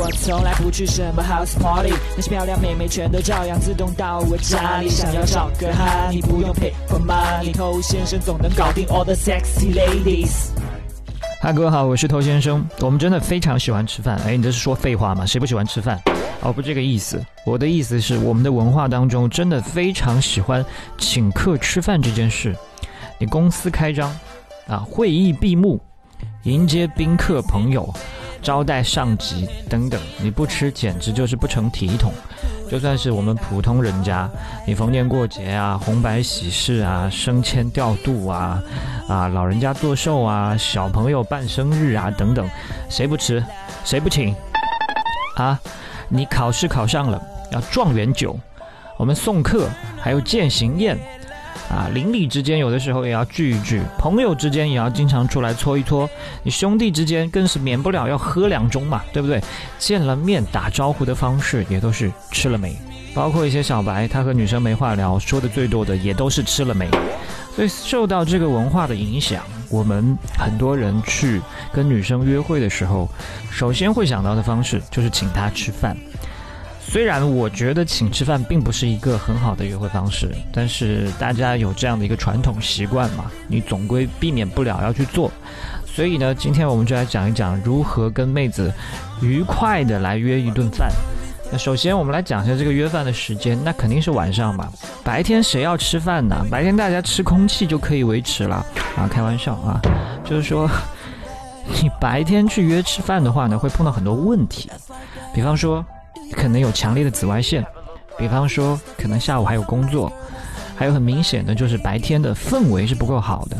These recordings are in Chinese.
我从来不去什么 house party，那些漂亮妹妹全都照样自动到我家里。想要找个哈，你不用 pay for money，偷先生总能搞定 all the sexy ladies。嗨，各位好，我是头先生。我们真的非常喜欢吃饭。哎，你这是说废话吗？谁不喜欢吃饭？哦，不这个意思。我的意思是，我们的文化当中真的非常喜欢请客吃饭这件事。你公司开张，啊，会议闭幕，迎接宾客朋友，招待上级等等，你不吃简直就是不成体统。就算是我们普通人家，你逢年过节啊、红白喜事啊、升迁调度啊、啊老人家做寿啊、小朋友办生日啊等等，谁不吃？谁不请？啊，你考试考上了要状元酒，我们送客还有践行宴，啊邻里之间有的时候也要聚一聚，朋友之间也要经常出来搓一搓，你兄弟之间更是免不了要喝两盅嘛，对不对？见了面打招呼的方式也都是吃了没，包括一些小白，他和女生没话聊，说的最多的也都是吃了没。所以受到这个文化的影响，我们很多人去跟女生约会的时候，首先会想到的方式就是请她吃饭。虽然我觉得请吃饭并不是一个很好的约会方式，但是大家有这样的一个传统习惯嘛，你总归避免不了要去做。所以呢，今天我们就来讲一讲如何跟妹子愉快的来约一顿饭。那首先我们来讲一下这个约饭的时间，那肯定是晚上嘛。白天谁要吃饭呢？白天大家吃空气就可以维持了啊，开玩笑啊，就是说 你白天去约吃饭的话呢，会碰到很多问题，比方说可能有强烈的紫外线，比方说可能下午还有工作，还有很明显的就是白天的氛围是不够好的。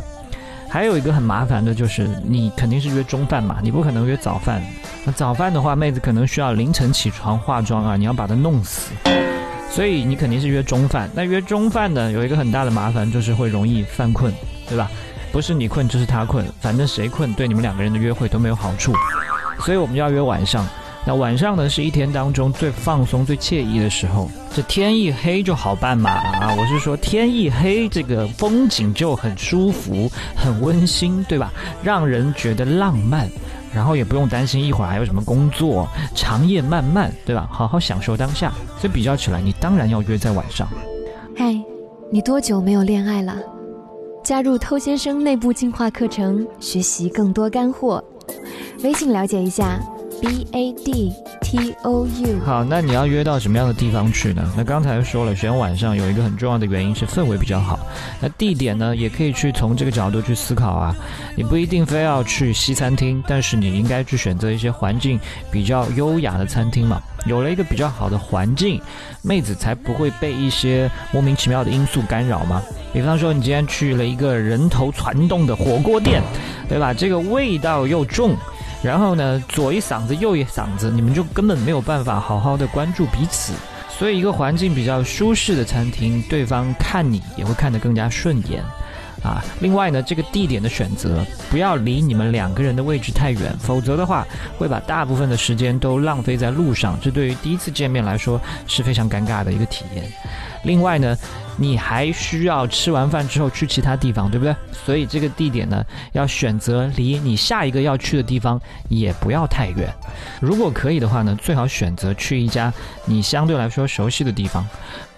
还有一个很麻烦的就是，你肯定是约中饭嘛，你不可能约早饭。那早饭的话，妹子可能需要凌晨起床化妆啊，你要把她弄死。所以你肯定是约中饭。那约中饭呢，有一个很大的麻烦就是会容易犯困，对吧？不是你困就是他困，反正谁困对你们两个人的约会都没有好处。所以我们就要约晚上。那晚上呢，是一天当中最放松、最惬意的时候。这天一黑就好办嘛啊！我是说天一黑，这个风景就很舒服、很温馨，对吧？让人觉得浪漫，然后也不用担心一会儿还有什么工作，长夜漫漫，对吧？好好享受当下。所以比较起来，你当然要约在晚上。嗨，你多久没有恋爱了？加入偷先生内部进化课程，学习更多干货。微信了解一下。B A D T O U。好，那你要约到什么样的地方去呢？那刚才说了，选晚上有一个很重要的原因是氛围比较好。那地点呢，也可以去从这个角度去思考啊。你不一定非要去西餐厅，但是你应该去选择一些环境比较优雅的餐厅嘛。有了一个比较好的环境，妹子才不会被一些莫名其妙的因素干扰嘛。比方说，你今天去了一个人头攒动的火锅店，对吧？这个味道又重。然后呢，左一嗓子右一嗓子，你们就根本没有办法好好的关注彼此。所以，一个环境比较舒适的餐厅，对方看你也会看得更加顺眼。啊，另外呢，这个地点的选择不要离你们两个人的位置太远，否则的话会把大部分的时间都浪费在路上，这对于第一次见面来说是非常尴尬的一个体验。另外呢，你还需要吃完饭之后去其他地方，对不对？所以这个地点呢，要选择离你下一个要去的地方也不要太远。如果可以的话呢，最好选择去一家你相对来说熟悉的地方。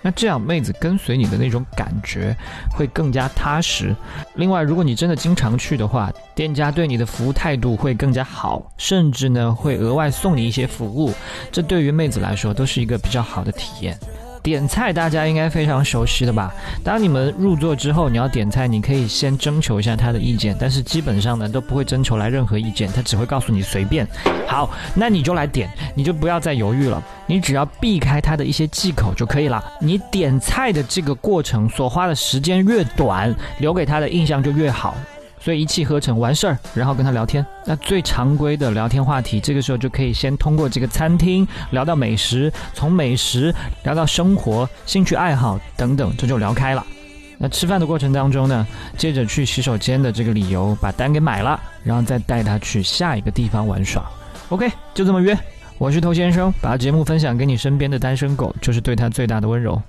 那这样妹子跟随你的那种感觉会更加踏实。另外，如果你真的经常去的话，店家对你的服务态度会更加好，甚至呢会额外送你一些服务。这对于妹子来说都是一个比较好的体验。点菜大家应该非常熟悉的吧？当你们入座之后，你要点菜，你可以先征求一下他的意见，但是基本上呢都不会征求来任何意见，他只会告诉你随便。好，那你就来点，你就不要再犹豫了，你只要避开他的一些忌口就可以了。你点菜的这个过程所花的时间越短，留给他的印象就越好。所以一气呵成完事儿，然后跟他聊天。那最常规的聊天话题，这个时候就可以先通过这个餐厅聊到美食，从美食聊到生活、兴趣爱好等等，这就聊开了。那吃饭的过程当中呢，接着去洗手间的这个理由把单给买了，然后再带他去下一个地方玩耍。OK，就这么约。我是头先生，把节目分享给你身边的单身狗，就是对他最大的温柔。